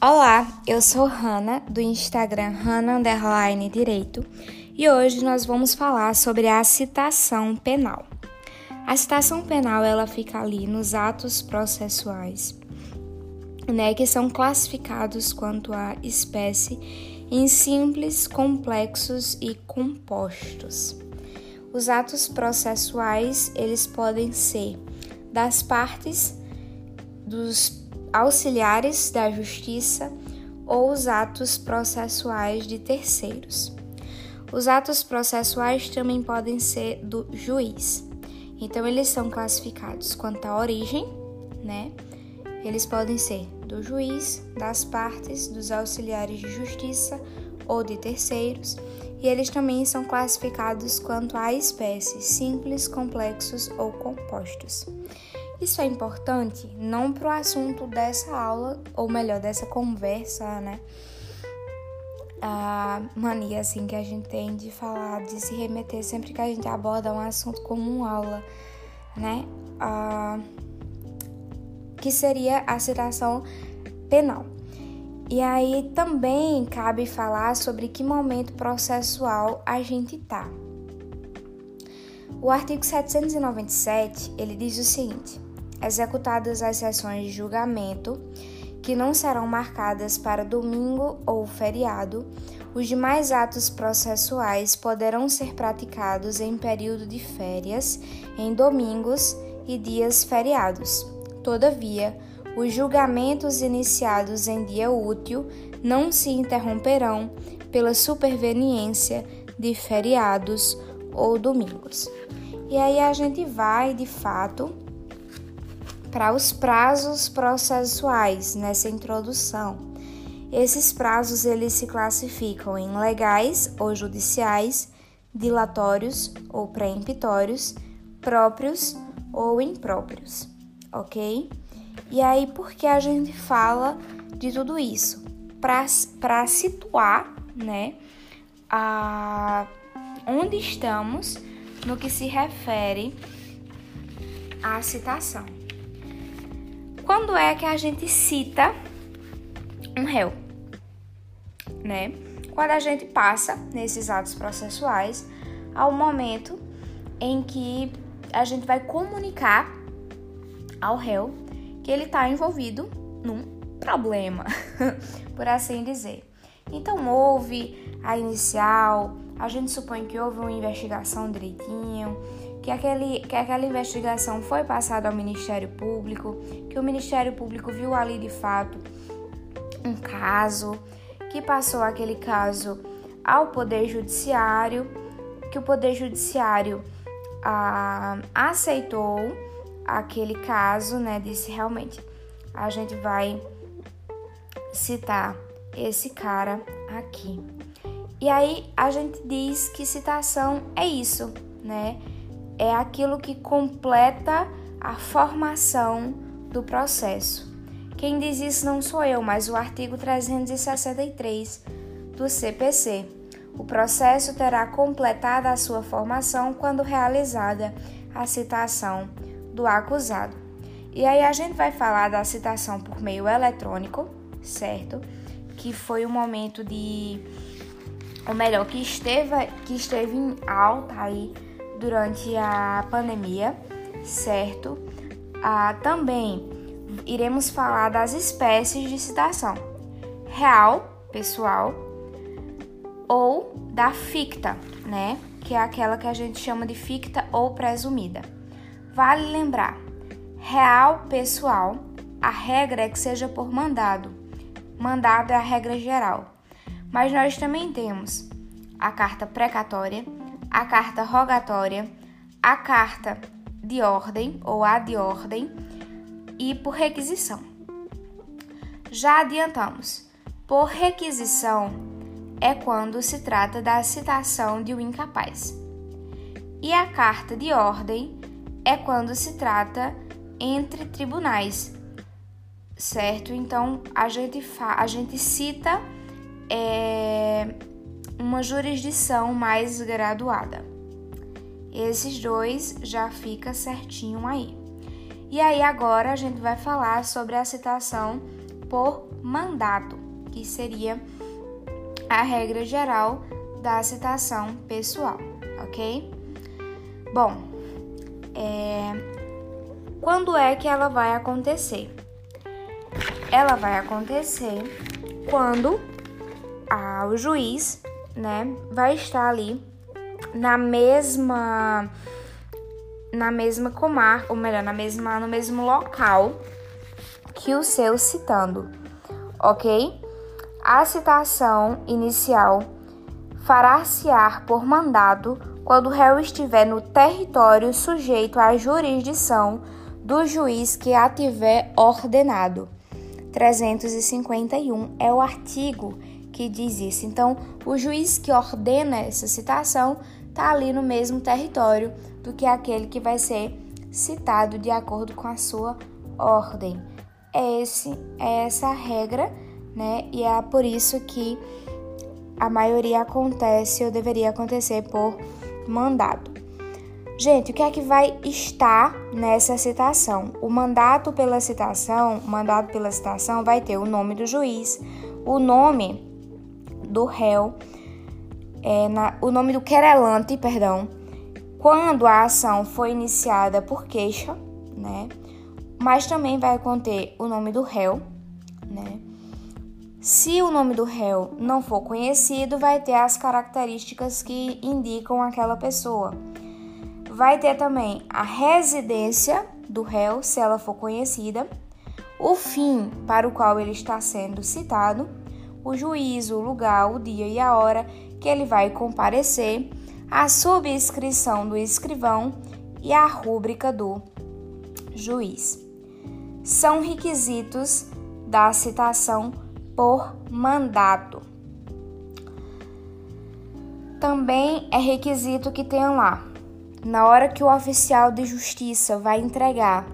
Olá, eu sou Hanna do Instagram Hanna Direito e hoje nós vamos falar sobre a citação penal. A citação penal ela fica ali nos atos processuais, né, que são classificados quanto à espécie em simples, complexos e compostos. Os atos processuais eles podem ser das partes dos auxiliares da justiça ou os atos processuais de terceiros. Os atos processuais também podem ser do juiz. Então eles são classificados quanto à origem, né? Eles podem ser do juiz, das partes, dos auxiliares de justiça ou de terceiros, e eles também são classificados quanto à espécie, simples, complexos ou compostos. Isso é importante não para o assunto dessa aula, ou melhor, dessa conversa, né? A mania assim que a gente tem de falar, de se remeter sempre que a gente aborda um assunto como uma aula, né? Ah, que seria a citação penal. E aí também cabe falar sobre que momento processual a gente tá. O artigo 797, ele diz o seguinte: executadas as sessões de julgamento, que não serão marcadas para domingo ou feriado, os demais atos processuais poderão ser praticados em período de férias, em domingos e dias feriados. Todavia, os julgamentos iniciados em dia útil não se interromperão pela superveniência de feriados ou domingos. E aí a gente vai, de fato, para os prazos processuais nessa introdução. Esses prazos eles se classificam em legais ou judiciais, dilatórios ou pré-emptórios, próprios ou impróprios, ok? E aí, por que a gente fala de tudo isso? Para situar, né, a, onde estamos no que se refere à citação. Quando é que a gente cita um réu? Né? Quando a gente passa nesses atos processuais ao momento em que a gente vai comunicar ao réu que ele está envolvido num problema, por assim dizer. Então houve a inicial, a gente supõe que houve uma investigação direitinho, que, aquele, que aquela investigação foi passada ao Ministério Público, que o Ministério Público viu ali de fato um caso, que passou aquele caso ao Poder Judiciário, que o Poder Judiciário ah, aceitou aquele caso, né? Disse realmente, a gente vai citar esse cara aqui. E aí a gente diz que citação é isso, né? É aquilo que completa a formação do processo. Quem diz isso não sou eu, mas o artigo 363 do CPC. O processo terá completada a sua formação quando realizada a citação do acusado. E aí a gente vai falar da citação por meio eletrônico, certo? Que foi um momento de ou melhor, que esteve que esteve em alta aí durante a pandemia, certo? Ah, também iremos falar das espécies de citação: real, pessoal, ou da ficta, né? Que é aquela que a gente chama de ficta ou presumida. Vale lembrar: real, pessoal, a regra é que seja por mandado. Mandado é a regra geral. Mas nós também temos a carta precatória a carta rogatória, a carta de ordem ou a de ordem e por requisição. Já adiantamos, por requisição é quando se trata da citação de um incapaz. E a carta de ordem é quando se trata entre tribunais, certo? Então a gente, a gente cita é, uma jurisdição mais graduada. Esses dois já fica certinho aí. E aí agora a gente vai falar sobre a citação por mandato, que seria a regra geral da citação pessoal, ok? Bom, é... quando é que ela vai acontecer? Ela vai acontecer quando o juiz, né, vai estar ali na mesma na mesma comarca, ou melhor, na mesma no mesmo local que o seu citando, ok? A citação inicial fará-se-á por mandado quando o réu estiver no território sujeito à jurisdição do juiz que a tiver ordenado. 351 é o artigo que diz isso. Então, o juiz que ordena essa citação está ali no mesmo território do que aquele que vai ser citado de acordo com a sua ordem. Esse, é essa a regra, né? E é por isso que a maioria acontece ou deveria acontecer por mandado. Gente, o que é que vai estar nessa citação? O mandato pela citação, o mandato pela citação vai ter o nome do juiz, o nome do réu, é, na, o nome do querelante, perdão, quando a ação foi iniciada por queixa, né? Mas também vai conter o nome do réu, né? Se o nome do réu não for conhecido, vai ter as características que indicam aquela pessoa. Vai ter também a residência do réu, se ela for conhecida, o fim para o qual ele está sendo citado, o juízo, o lugar, o dia e a hora que ele vai comparecer, a subscrição do escrivão e a rúbrica do juiz. São requisitos da citação por mandato. Também é requisito que tenha lá, na hora que o oficial de justiça vai entregar,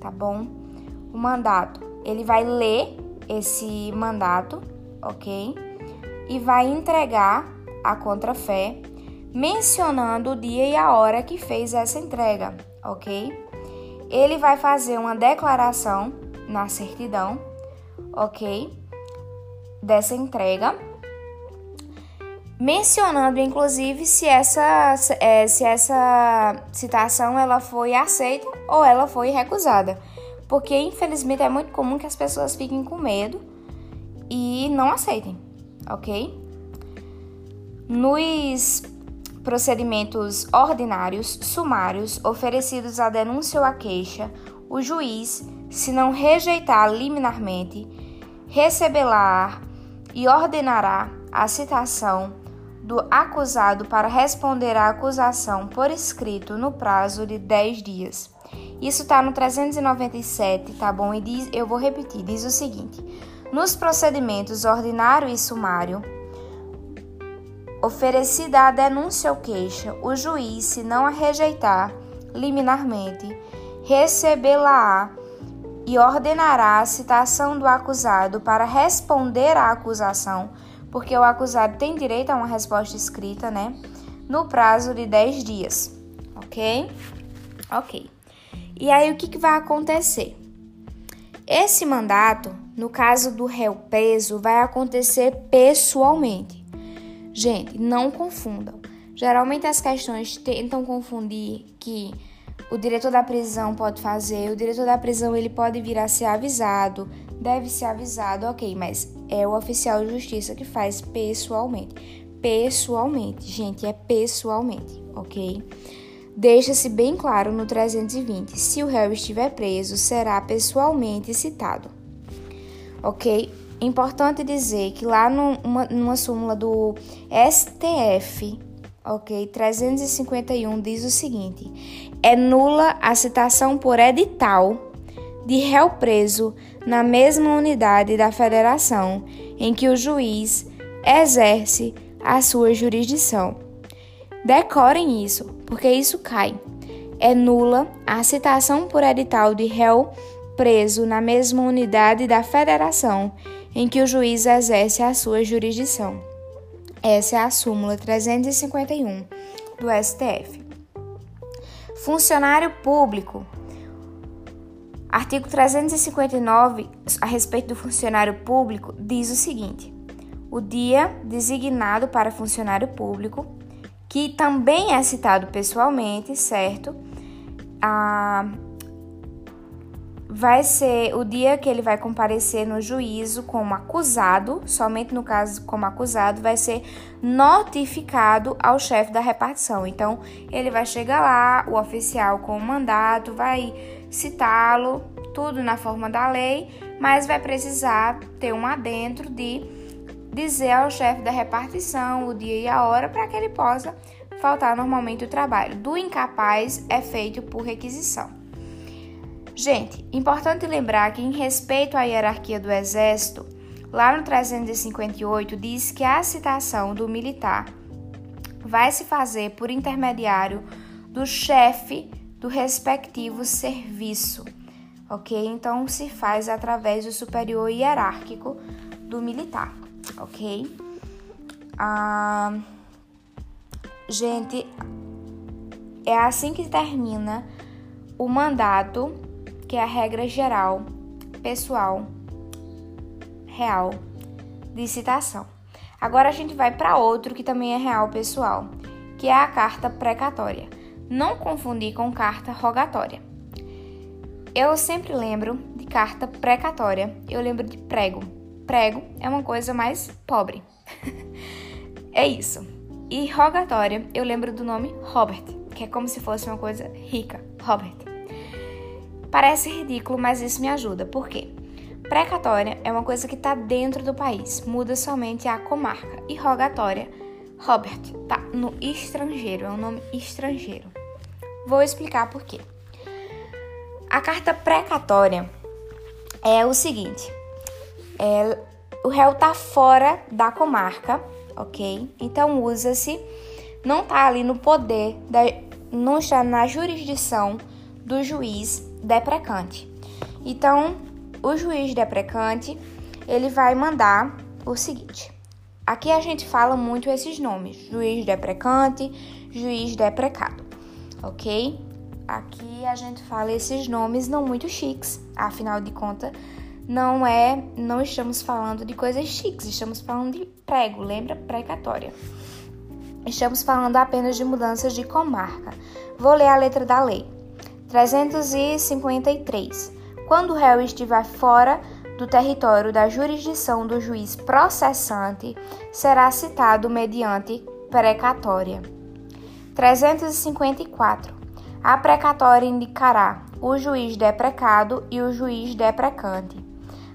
tá bom? O mandato, ele vai ler esse mandato, ok? E vai entregar a contrafé, mencionando o dia e a hora que fez essa entrega, ok? Ele vai fazer uma declaração na certidão, ok? Dessa entrega, mencionando inclusive se essa, é, se essa citação ela foi aceita ou ela foi recusada. Porque infelizmente é muito comum que as pessoas fiquem com medo e não aceitem, ok? Nos procedimentos ordinários, sumários, oferecidos à denúncia ou à queixa, o juiz, se não rejeitar liminarmente, receberá e ordenará a citação do acusado para responder à acusação por escrito no prazo de 10 dias. Isso está no 397, tá bom? E diz, eu vou repetir, diz o seguinte: nos procedimentos ordinário e sumário, oferecida a denúncia ou queixa, o juiz, se não a rejeitar liminarmente, recebê-la-á e ordenará a citação do acusado para responder à acusação, porque o acusado tem direito a uma resposta escrita, né? No prazo de 10 dias, ok? Ok. E aí o que, que vai acontecer? Esse mandato, no caso do réu preso, vai acontecer pessoalmente. Gente, não confundam. Geralmente as questões tentam confundir que o diretor da prisão pode fazer, o diretor da prisão ele pode vir a ser avisado, deve ser avisado, ok, mas é o oficial de justiça que faz pessoalmente. Pessoalmente, gente, é pessoalmente, ok? Deixa-se bem claro no 320: se o réu estiver preso, será pessoalmente citado, ok? Importante dizer que lá numa, numa súmula do STF, ok, 351 diz o seguinte: é nula a citação por edital de réu preso na mesma unidade da federação em que o juiz exerce a sua jurisdição. Decorem isso, porque isso cai. É nula a citação por edital de réu preso na mesma unidade da federação em que o juiz exerce a sua jurisdição. Essa é a súmula 351 do STF. Funcionário público. Artigo 359, a respeito do funcionário público, diz o seguinte: o dia designado para funcionário público, que também é citado pessoalmente, certo? Ah, vai ser o dia que ele vai comparecer no juízo como acusado, somente no caso como acusado, vai ser notificado ao chefe da repartição. Então, ele vai chegar lá, o oficial com o mandato, vai citá-lo, tudo na forma da lei, mas vai precisar ter um adentro de dizer ao chefe da repartição o dia e a hora para que ele possa faltar normalmente o trabalho. Do incapaz é feito por requisição. Gente, importante lembrar que, em respeito à hierarquia do Exército, lá no 358 diz que a citação do militar vai se fazer por intermediário do chefe do respectivo serviço, ok? Então, se faz através do superior hierárquico do militar, ok? Ah, gente, é assim que termina o mandato que é a regra geral, pessoal, real, de citação. Agora a gente vai para outro que também é real pessoal, que é a carta precatória. Não confundir com carta rogatória. Eu sempre lembro de carta precatória, eu lembro de prego. Prego é uma coisa mais pobre. é isso. E rogatória, eu lembro do nome Robert, que é como se fosse uma coisa rica. Robert. Parece ridículo, mas isso me ajuda. Por quê? Precatória é uma coisa que está dentro do país, muda somente a comarca. E rogatória, Robert, tá no estrangeiro, é um nome estrangeiro. Vou explicar por quê. A carta precatória é o seguinte: é, o réu tá fora da comarca, ok? Então usa-se, não tá ali no poder, da, não está na jurisdição do juiz deprecante. Então, o juiz deprecante, ele vai mandar o seguinte. Aqui a gente fala muito esses nomes: juiz deprecante, juiz deprecado, ok? Aqui a gente fala esses nomes não muito chiques, afinal de contas, não é, não estamos falando de coisas chiques, estamos falando de prego, lembra? Precatória. Estamos falando apenas de mudanças de comarca. Vou ler a letra da lei. 353. Quando o réu estiver fora do território da jurisdição do juiz processante, será citado mediante precatória. 354. A precatória indicará o juiz deprecado e o juiz deprecante,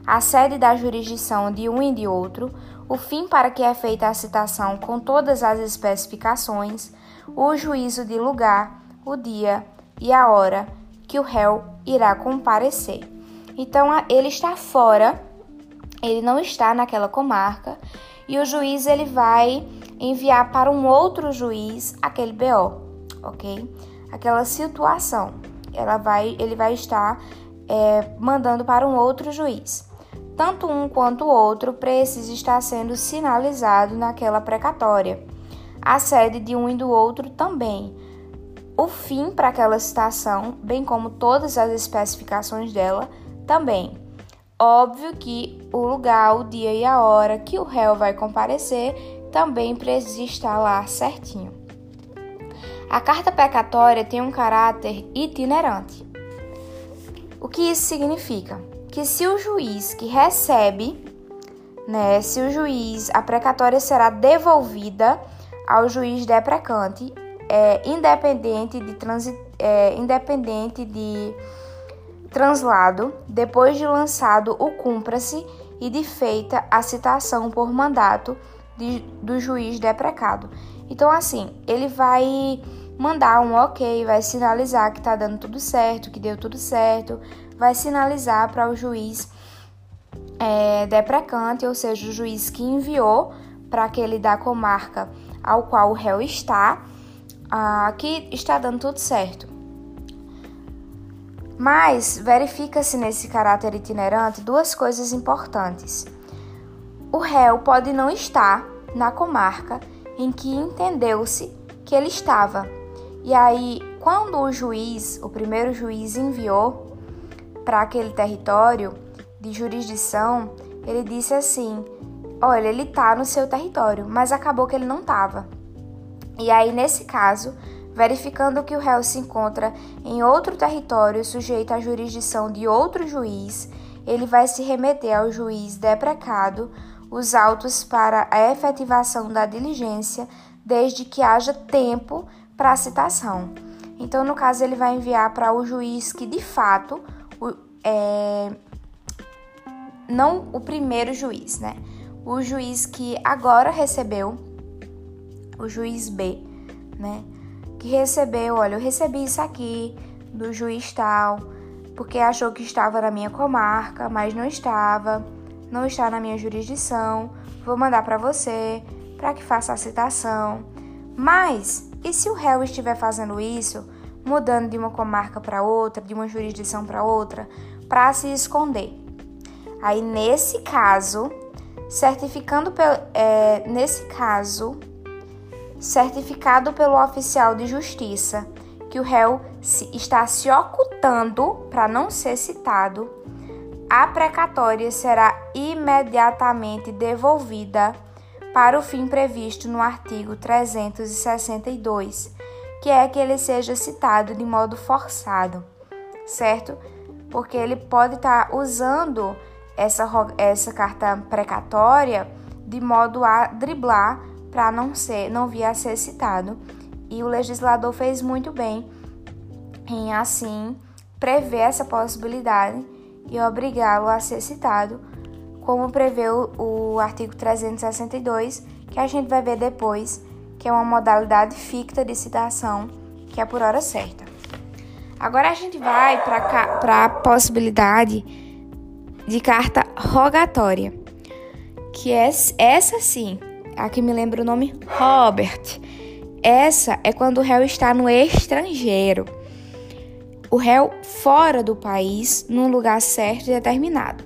a sede da jurisdição de um e de outro, o fim para que é feita a citação com todas as especificações, o juízo de lugar, o dia, e a hora que o réu irá comparecer. Então, ele está fora, ele não está naquela comarca e o juiz ele vai enviar para um outro juiz aquele BO, ok? Aquela situação, ela vai, ele vai estar é, mandando para um outro juiz. Tanto um quanto o outro precisa estar sendo sinalizado naquela precatória. A sede de um e do outro também o fim para aquela citação, bem como todas as especificações dela também. Óbvio que o lugar, o dia e a hora que o réu vai comparecer também precisa estar lá certinho. A carta pecatória tem um caráter itinerante. O que isso significa? Que se o juiz que recebe, né, se o juiz, a precatória será devolvida ao juiz deprecante é, independente de transi é, independente de translado, depois de lançado o cumpra-se e de feita a citação por mandato de, do juiz deprecado. Então, assim, ele vai mandar um ok, vai sinalizar que tá dando tudo certo, que deu tudo certo, vai sinalizar para o juiz é, deprecante, ou seja, o juiz que enviou para aquele da comarca ao qual o réu está, aqui está dando tudo certo. Mas verifica-se nesse caráter itinerante duas coisas importantes. O réu pode não estar na comarca em que entendeu-se que ele estava. E aí, quando o juiz, o primeiro juiz, enviou, para aquele território de jurisdição, ele disse assim: olha, ele tá no seu território, mas acabou que ele não tava. E aí, nesse caso, verificando que o réu se encontra em outro território sujeito à jurisdição de outro juiz, ele vai se remeter ao juiz deprecado os autos para a efetivação da diligência, desde que haja tempo para a citação. Então, no caso, ele vai enviar para o juiz que de fato, o, é, não o primeiro juiz, né? O juiz que agora recebeu, o juiz B, né? Que recebeu, olha, eu recebi isso aqui do juiz tal, porque achou que estava na minha comarca, mas não estava, não está na minha jurisdição. Vou mandar para você para que faça a citação. Mas e se o réu estiver fazendo isso, mudando de uma comarca para outra, de uma jurisdição para outra, para se esconder? Aí, nesse caso, certificando é, nesse caso, certificado pelo oficial de justiça que o réu se, está se ocultando para não ser citado, a precatória será imediatamente devolvida para o fim previsto no artigo 362, que é que ele seja citado de modo forçado, certo? Porque ele pode estar tá usando essa, essa carta precatória de modo a driblar para não ser, não vir a ser citado. E o legislador fez muito bem em assim prever essa possibilidade e obrigá-lo a ser citado como prevê o, o artigo 362, que a gente vai ver depois, que é uma modalidade ficta de citação, que é por hora certa. Agora a gente vai para a possibilidade de carta rogatória, que é essa sim, aqui me lembra o nome Robert. Essa é quando o réu está no estrangeiro. O réu fora do país, num lugar certo e determinado.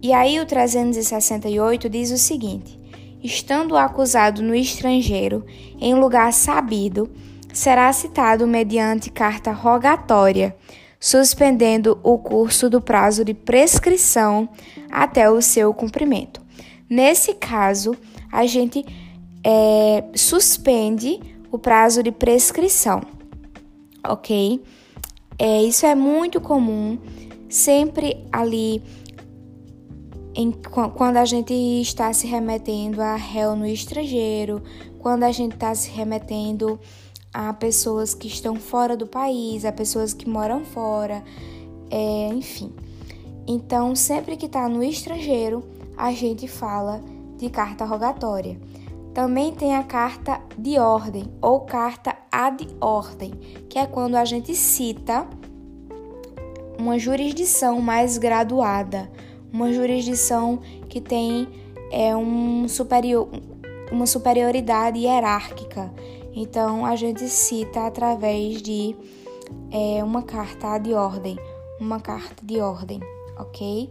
E aí o 368 diz o seguinte: estando acusado no estrangeiro, em lugar sabido, será citado mediante carta rogatória, suspendendo o curso do prazo de prescrição até o seu cumprimento. Nesse caso, a gente é, suspende o prazo de prescrição, ok? É, isso é muito comum, sempre ali em, quando a gente está se remetendo a réu no estrangeiro, quando a gente está se remetendo a pessoas que estão fora do país, a pessoas que moram fora, é, enfim. Então, sempre que está no estrangeiro, a gente fala de carta rogatória. Também tem a carta de ordem ou carta ad ordem, que é quando a gente cita uma jurisdição mais graduada uma jurisdição que tem é, um superior, uma superioridade hierárquica. Então, a gente cita através de é, uma carta de ordem, uma carta de ordem, ok?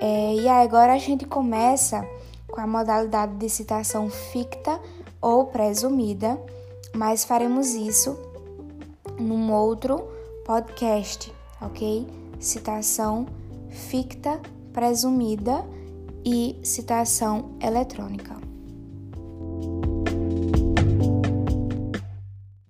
É, e agora a gente começa com a modalidade de citação ficta ou presumida, mas faremos isso num outro podcast, ok? Citação ficta presumida e citação eletrônica.